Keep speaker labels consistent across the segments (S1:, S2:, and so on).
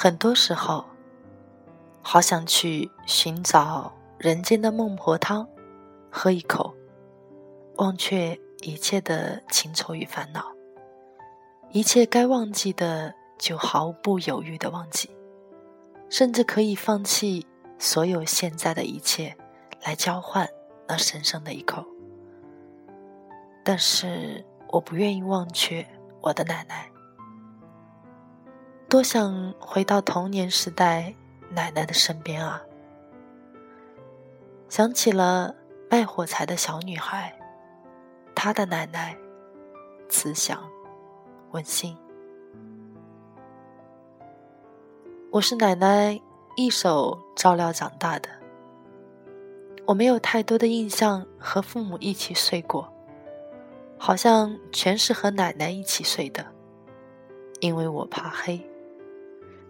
S1: 很多时候，好想去寻找人间的孟婆汤，喝一口，忘却一切的情愁与烦恼，一切该忘记的就毫不犹豫的忘记，甚至可以放弃所有现在的一切，来交换那神圣的一口。但是，我不愿意忘却我的奶奶。多想回到童年时代奶奶的身边啊！想起了卖火柴的小女孩，她的奶奶慈祥温馨。我是奶奶一手照料长大的，我没有太多的印象和父母一起睡过，好像全是和奶奶一起睡的，因为我怕黑。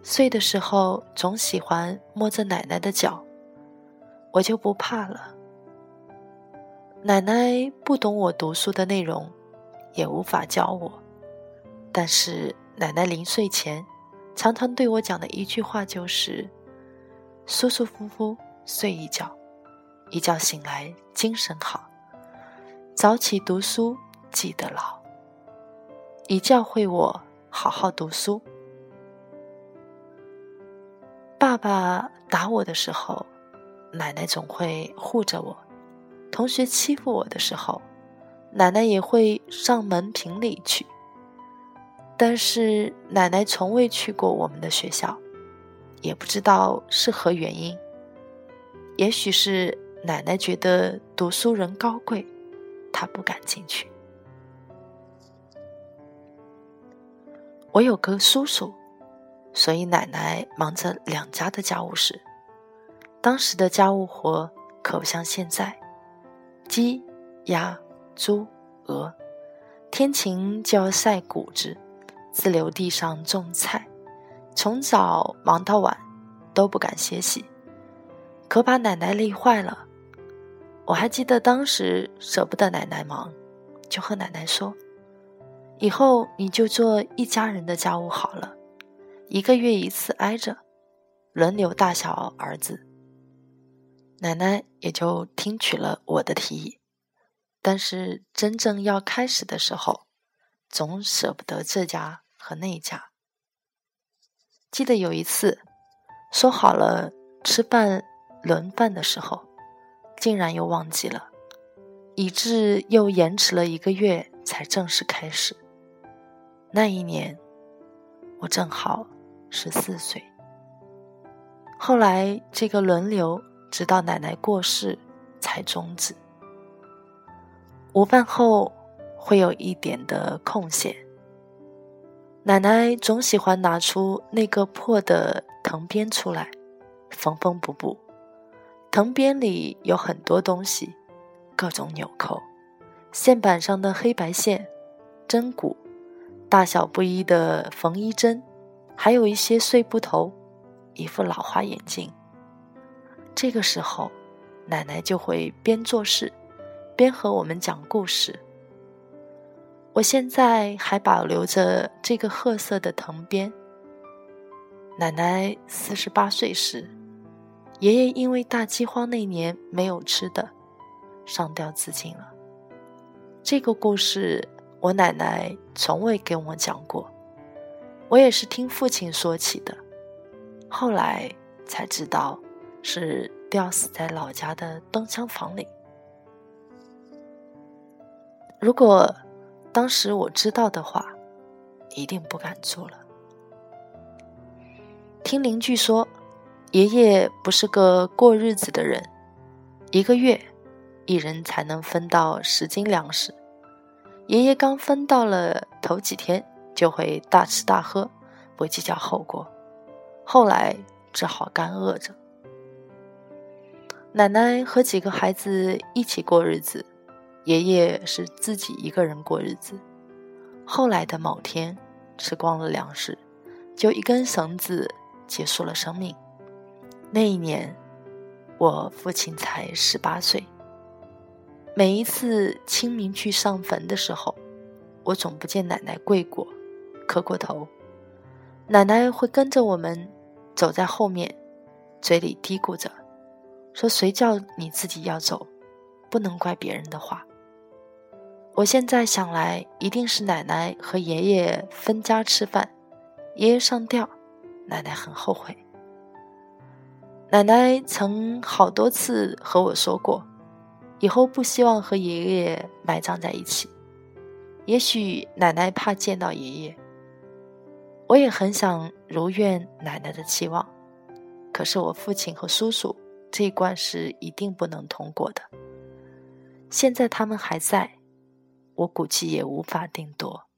S1: 睡的时候总喜欢摸着奶奶的脚，我就不怕了。奶奶不懂我读书的内容，也无法教我，但是奶奶临睡前常常对我讲的一句话就是：“舒舒服服睡一觉，一觉醒来精神好，早起读书记得牢。”以教会我好好读书。爸爸打我的时候，奶奶总会护着我；同学欺负我的时候，奶奶也会上门评理去。但是奶奶从未去过我们的学校，也不知道是何原因。也许是奶奶觉得读书人高贵，她不敢进去。我有个叔叔。所以奶奶忙着两家的家务事。当时的家务活可不像现在，鸡、鸭、猪、鹅，天晴就要晒谷子，自留地上种菜，从早忙到晚，都不敢歇息，可把奶奶累坏了。我还记得当时舍不得奶奶忙，就和奶奶说：“以后你就做一家人的家务好了。”一个月一次挨着，轮流大小儿子。奶奶也就听取了我的提议，但是真正要开始的时候，总舍不得这家和那家。记得有一次，说好了吃饭轮饭的时候，竟然又忘记了，以致又延迟了一个月才正式开始。那一年，我正好。十四岁。后来这个轮流，直到奶奶过世才终止。午饭后会有一点的空闲，奶奶总喜欢拿出那个破的藤编出来，缝缝补补。藤编里有很多东西，各种纽扣，线板上的黑白线，针骨，大小不一的缝衣针。还有一些碎布头，一副老花眼镜。这个时候，奶奶就会边做事，边和我们讲故事。我现在还保留着这个褐色的藤编。奶奶四十八岁时，爷爷因为大饥荒那年没有吃的，上吊自尽了。这个故事，我奶奶从未跟我讲过。我也是听父亲说起的，后来才知道是吊死在老家的东厢房里。如果当时我知道的话，一定不敢做了。听邻居说，爷爷不是个过日子的人，一个月，一人才能分到十斤粮食。爷爷刚分到了头几天，就会大吃大喝，不计较后果。后来只好干饿着。奶奶和几个孩子一起过日子，爷爷是自己一个人过日子。后来的某天，吃光了粮食，就一根绳子结束了生命。那一年，我父亲才十八岁。每一次清明去上坟的时候，我总不见奶奶跪过、磕过头。奶奶会跟着我们走在后面，嘴里嘀咕着。说谁叫你自己要走，不能怪别人的话。我现在想来，一定是奶奶和爷爷分家吃饭，爷爷上吊，奶奶很后悔。奶奶曾好多次和我说过，以后不希望和爷爷埋葬在一起。也许奶奶怕见到爷爷，我也很想如愿奶奶的期望，可是我父亲和叔叔。这一关是一定不能通过的。现在他们还在，我估计也无法定夺。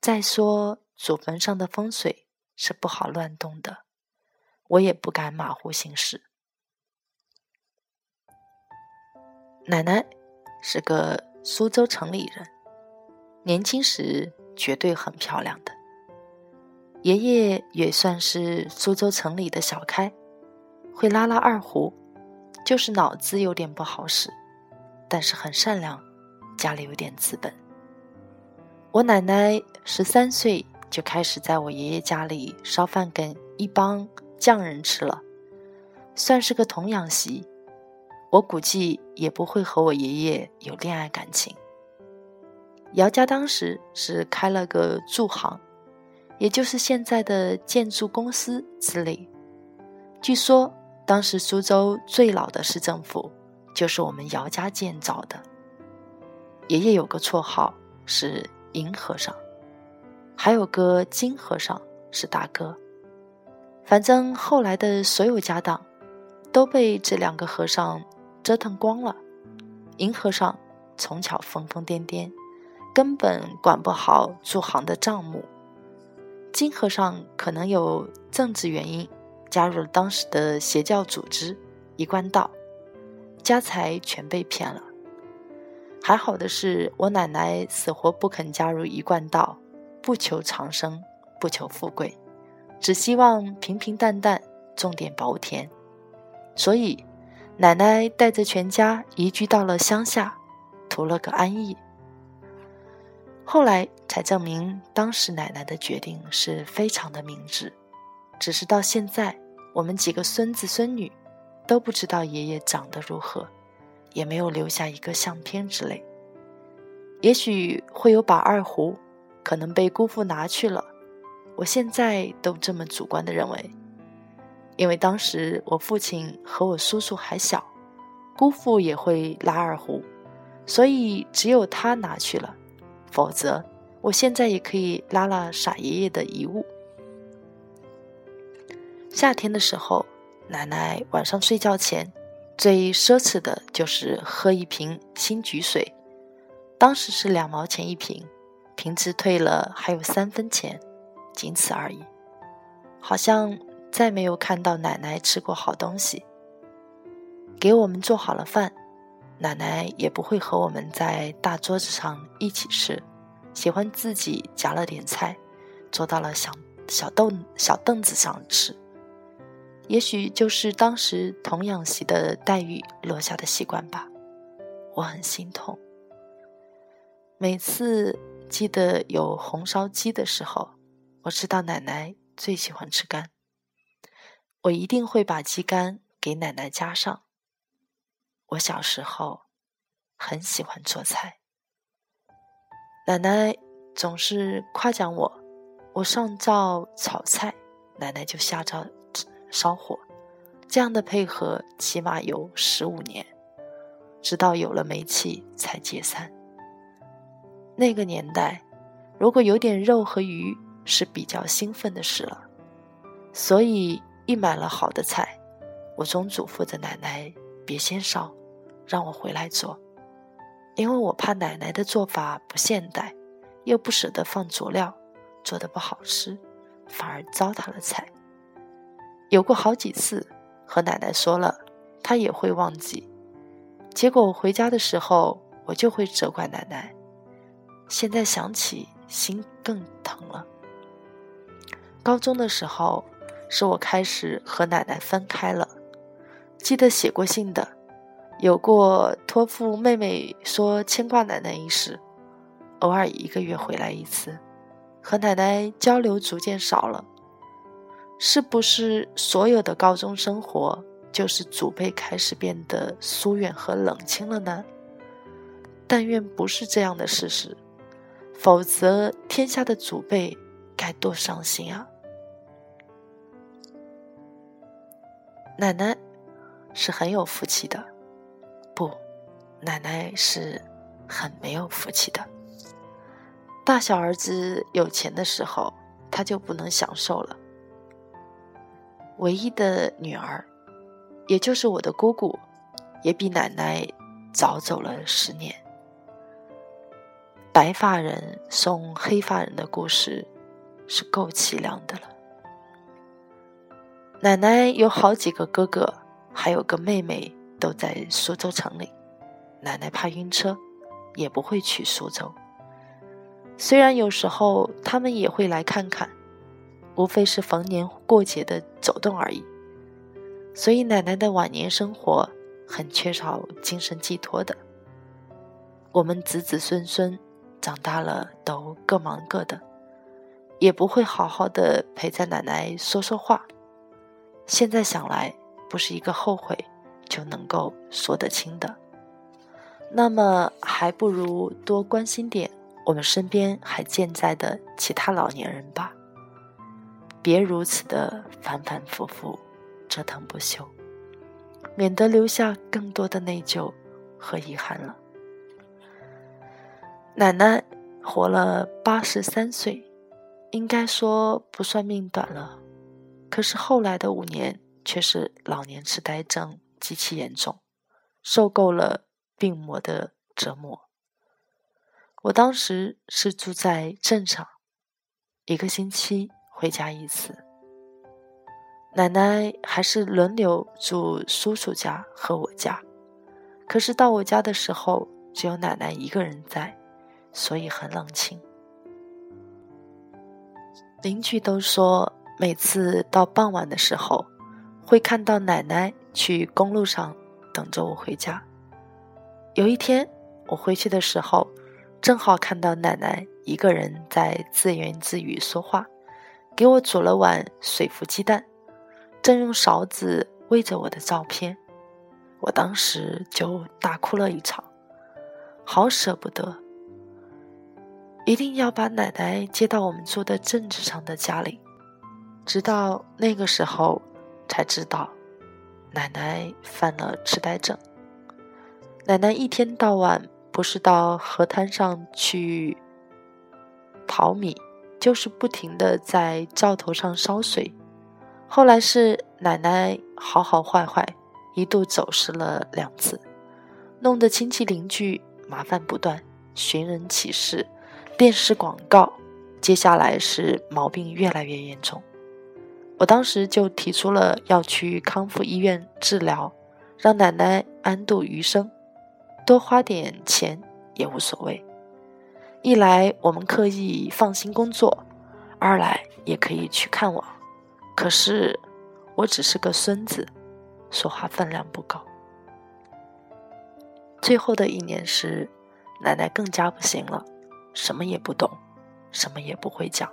S1: 再说祖坟上的风水是不好乱动的，我也不敢马虎行事。奶奶是个苏州城里人，年轻时绝对很漂亮的。爷爷也算是苏州城里的小开。会拉拉二胡，就是脑子有点不好使，但是很善良，家里有点资本。我奶奶十三岁就开始在我爷爷家里烧饭给一帮匠人吃了，算是个童养媳。我估计也不会和我爷爷有恋爱感情。姚家当时是开了个筑行，也就是现在的建筑公司之类。据说。当时苏州最老的市政府就是我们姚家建造的。爷爷有个绰号是银和尚，还有个金和尚是大哥。反正后来的所有家当都被这两个和尚折腾光了。银和尚从小疯疯癫癫，根本管不好驻行的账目。金和尚可能有政治原因。加入了当时的邪教组织一贯道，家财全被骗了。还好的是我奶奶死活不肯加入一贯道，不求长生，不求富贵，只希望平平淡淡种点薄田。所以，奶奶带着全家移居到了乡下，图了个安逸。后来才证明，当时奶奶的决定是非常的明智。只是到现在，我们几个孙子孙女都不知道爷爷长得如何，也没有留下一个相片之类。也许会有把二胡，可能被姑父拿去了。我现在都这么主观的认为，因为当时我父亲和我叔叔还小，姑父也会拉二胡，所以只有他拿去了。否则，我现在也可以拉了傻爷爷的遗物。夏天的时候，奶奶晚上睡觉前最奢侈的就是喝一瓶新菊水，当时是两毛钱一瓶，瓶子退了还有三分钱，仅此而已。好像再没有看到奶奶吃过好东西。给我们做好了饭，奶奶也不会和我们在大桌子上一起吃，喜欢自己夹了点菜，坐到了小小凳小凳子上吃。也许就是当时童养媳的待遇落下的习惯吧，我很心痛。每次记得有红烧鸡的时候，我知道奶奶最喜欢吃肝，我一定会把鸡肝给奶奶加上。我小时候很喜欢做菜，奶奶总是夸奖我，我上灶炒菜，奶奶就下灶。烧火，这样的配合起码有十五年，直到有了煤气才解散。那个年代，如果有点肉和鱼是比较兴奋的事了，所以一买了好的菜，我总嘱咐着奶奶别先烧，让我回来做，因为我怕奶奶的做法不现代，又不舍得放佐料，做的不好吃，反而糟蹋了菜。有过好几次和奶奶说了，她也会忘记，结果我回家的时候，我就会责怪奶奶。现在想起，心更疼了。高中的时候，是我开始和奶奶分开了。记得写过信的，有过托付妹妹说牵挂奶奶一事，偶尔一个月回来一次，和奶奶交流逐渐少了。是不是所有的高中生活就是祖辈开始变得疏远和冷清了呢？但愿不是这样的事实，否则天下的祖辈该多伤心啊！奶奶是很有福气的，不，奶奶是很没有福气的。大小儿子有钱的时候，他就不能享受了。唯一的女儿，也就是我的姑姑，也比奶奶早走了十年。白发人送黑发人的故事，是够凄凉的了。奶奶有好几个哥哥，还有个妹妹，都在苏州城里。奶奶怕晕车，也不会去苏州。虽然有时候他们也会来看看，无非是逢年过节的走动而已。所以奶奶的晚年生活很缺少精神寄托的。我们子子孙孙长大了都各忙各的，也不会好好的陪在奶奶说说话。现在想来，不是一个后悔就能够说得清的。那么，还不如多关心点我们身边还健在的其他老年人吧，别如此的反反复复折腾不休，免得留下更多的内疚和遗憾了。奶奶活了八十三岁，应该说不算命短了。可是后来的五年却是老年痴呆症极其严重，受够了病魔的折磨。我当时是住在镇上，一个星期回家一次。奶奶还是轮流住叔叔家和我家，可是到我家的时候只有奶奶一个人在，所以很冷清。邻居都说。每次到傍晚的时候，会看到奶奶去公路上等着我回家。有一天我回去的时候，正好看到奶奶一个人在自言自语说话，给我煮了碗水浮鸡蛋，正用勺子喂着我的照片。我当时就大哭了一场，好舍不得，一定要把奶奶接到我们住的镇子上的家里。直到那个时候，才知道奶奶犯了痴呆症。奶奶一天到晚不是到河滩上去淘米，就是不停的在灶头上烧水。后来是奶奶好好坏坏，一度走失了两次，弄得亲戚邻居麻烦不断，寻人启事、电视广告。接下来是毛病越来越严重。我当时就提出了要去康复医院治疗，让奶奶安度余生，多花点钱也无所谓。一来我们可以放心工作，二来也可以去看望。可是我只是个孙子，说话分量不高。最后的一年时，奶奶更加不行了，什么也不懂，什么也不会讲。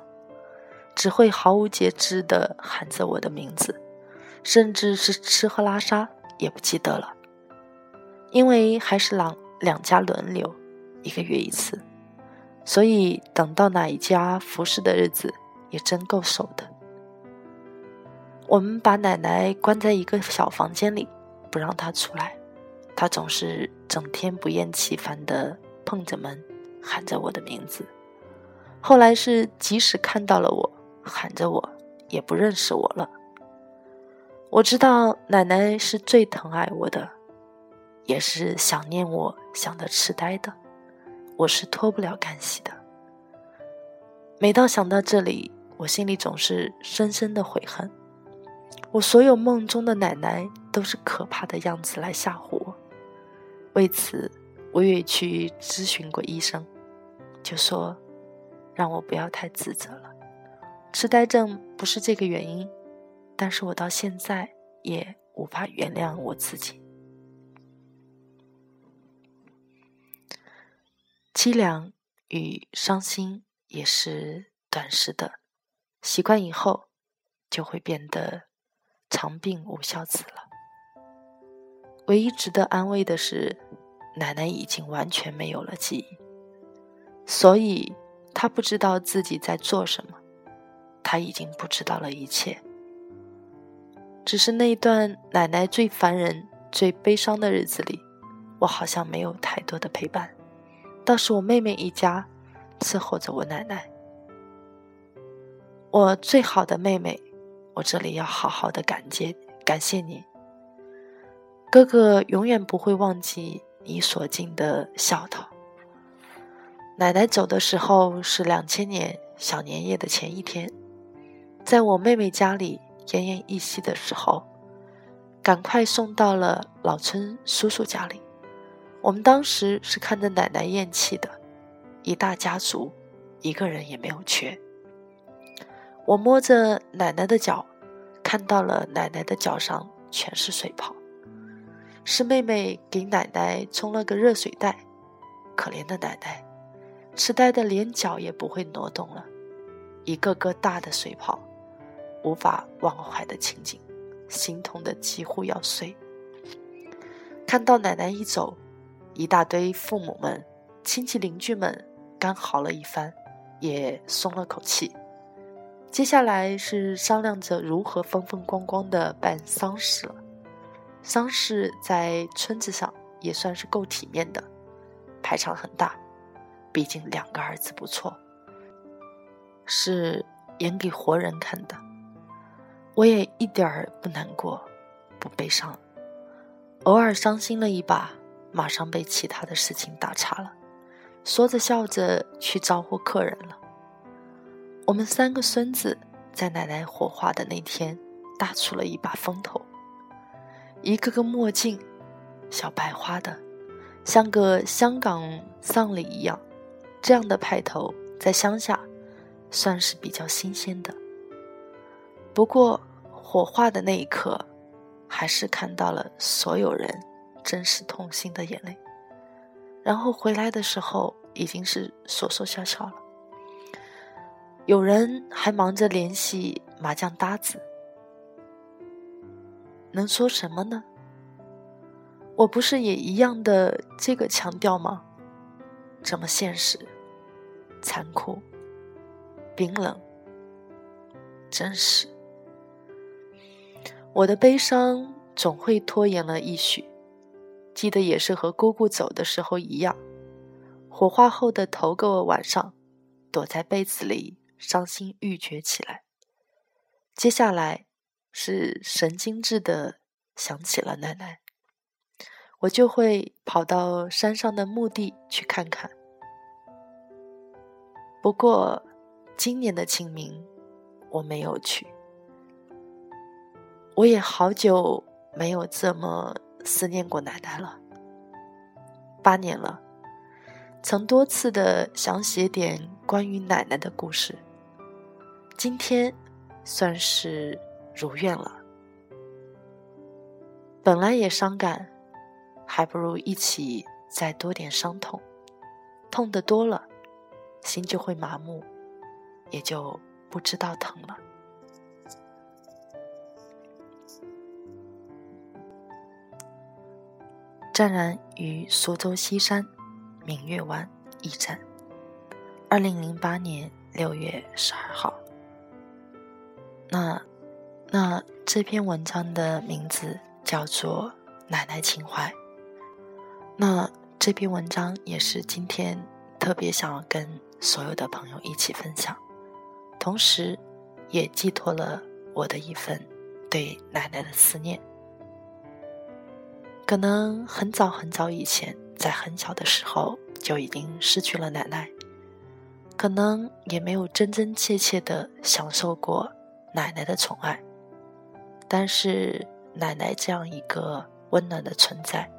S1: 只会毫无节制地喊着我的名字，甚至是吃喝拉撒也不记得了。因为还是两两家轮流，一个月一次，所以等到哪一家服侍的日子也真够守的。我们把奶奶关在一个小房间里，不让她出来，她总是整天不厌其烦地碰着门，喊着我的名字。后来是即使看到了我。喊着我，也不认识我了。我知道奶奶是最疼爱我的，也是想念我想的痴呆的，我是脱不了干系的。每到想到这里，我心里总是深深的悔恨。我所有梦中的奶奶都是可怕的样子来吓唬我。为此，我也去咨询过医生，就说让我不要太自责了。痴呆症不是这个原因，但是我到现在也无法原谅我自己。凄凉与伤心也是短时的，习惯以后就会变得长病无孝子了。唯一值得安慰的是，奶奶已经完全没有了记忆，所以她不知道自己在做什么。他已经不知道了一切，只是那一段奶奶最烦人、最悲伤的日子里，我好像没有太多的陪伴，倒是我妹妹一家伺候着我奶奶。我最好的妹妹，我这里要好好的感谢感谢你，哥哥永远不会忘记你所尽的孝道。奶奶走的时候是两千年小年夜的前一天。在我妹妹家里奄奄一息的时候，赶快送到了老村叔叔家里。我们当时是看着奶奶咽气的，一大家族，一个人也没有缺。我摸着奶奶的脚，看到了奶奶的脚上全是水泡，是妹妹给奶奶冲了个热水袋。可怜的奶奶，痴呆的连脚也不会挪动了，一个个大的水泡。无法忘怀的情景，心痛的几乎要碎。看到奶奶一走，一大堆父母们、亲戚邻居们刚嚎了一番，也松了口气。接下来是商量着如何风风光光的办丧事了。丧事在村子上也算是够体面的，排场很大，毕竟两个儿子不错，是演给活人看的。我也一点儿不难过，不悲伤，偶尔伤心了一把，马上被其他的事情打岔了，说着笑着去招呼客人了。我们三个孙子在奶奶火化的那天大出了一把风头，一个个墨镜，小白花的，像个香港丧礼一样，这样的派头在乡下算是比较新鲜的。不过。火化的那一刻，还是看到了所有人真实痛心的眼泪。然后回来的时候，已经是说说笑笑了。有人还忙着联系麻将搭子，能说什么呢？我不是也一样的这个强调吗？这么现实、残酷、冰冷、真实。我的悲伤总会拖延了一许，记得也是和姑姑走的时候一样，火化后的头个晚上，躲在被子里伤心欲绝起来。接下来是神经质的想起了奶奶，我就会跑到山上的墓地去看看。不过今年的清明我没有去。我也好久没有这么思念过奶奶了，八年了，曾多次的想写点关于奶奶的故事，今天算是如愿了。本来也伤感，还不如一起再多点伤痛，痛的多了，心就会麻木，也就不知道疼了。湛然于苏州西山明月湾驿站，二零零八年六月十二号。那那这篇文章的名字叫做《奶奶情怀》。那这篇文章也是今天特别想要跟所有的朋友一起分享，同时也寄托了我的一份对奶奶的思念。可能很早很早以前，在很小的时候就已经失去了奶奶，可能也没有真真切切的享受过奶奶的宠爱。但是奶奶这样一个温暖的存在，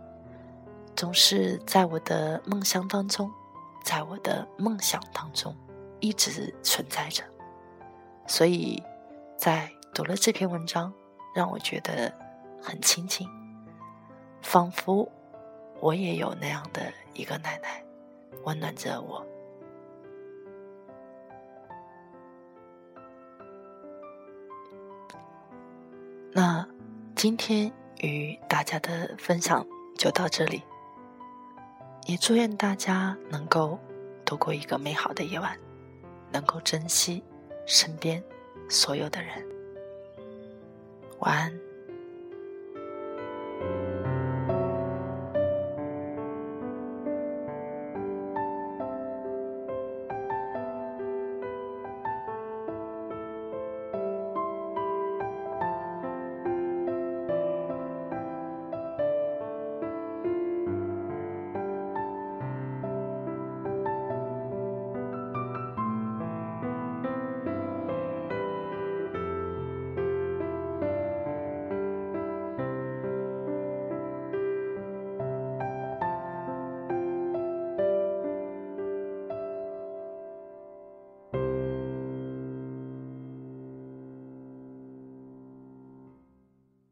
S1: 总是在我的梦乡当中，在我的梦想当中一直存在着。所以，在读了这篇文章，让我觉得很亲近。仿佛我也有那样的一个奶奶，温暖着我。那今天与大家的分享就到这里，也祝愿大家能够度过一个美好的夜晚，能够珍惜身边所有的人。晚安。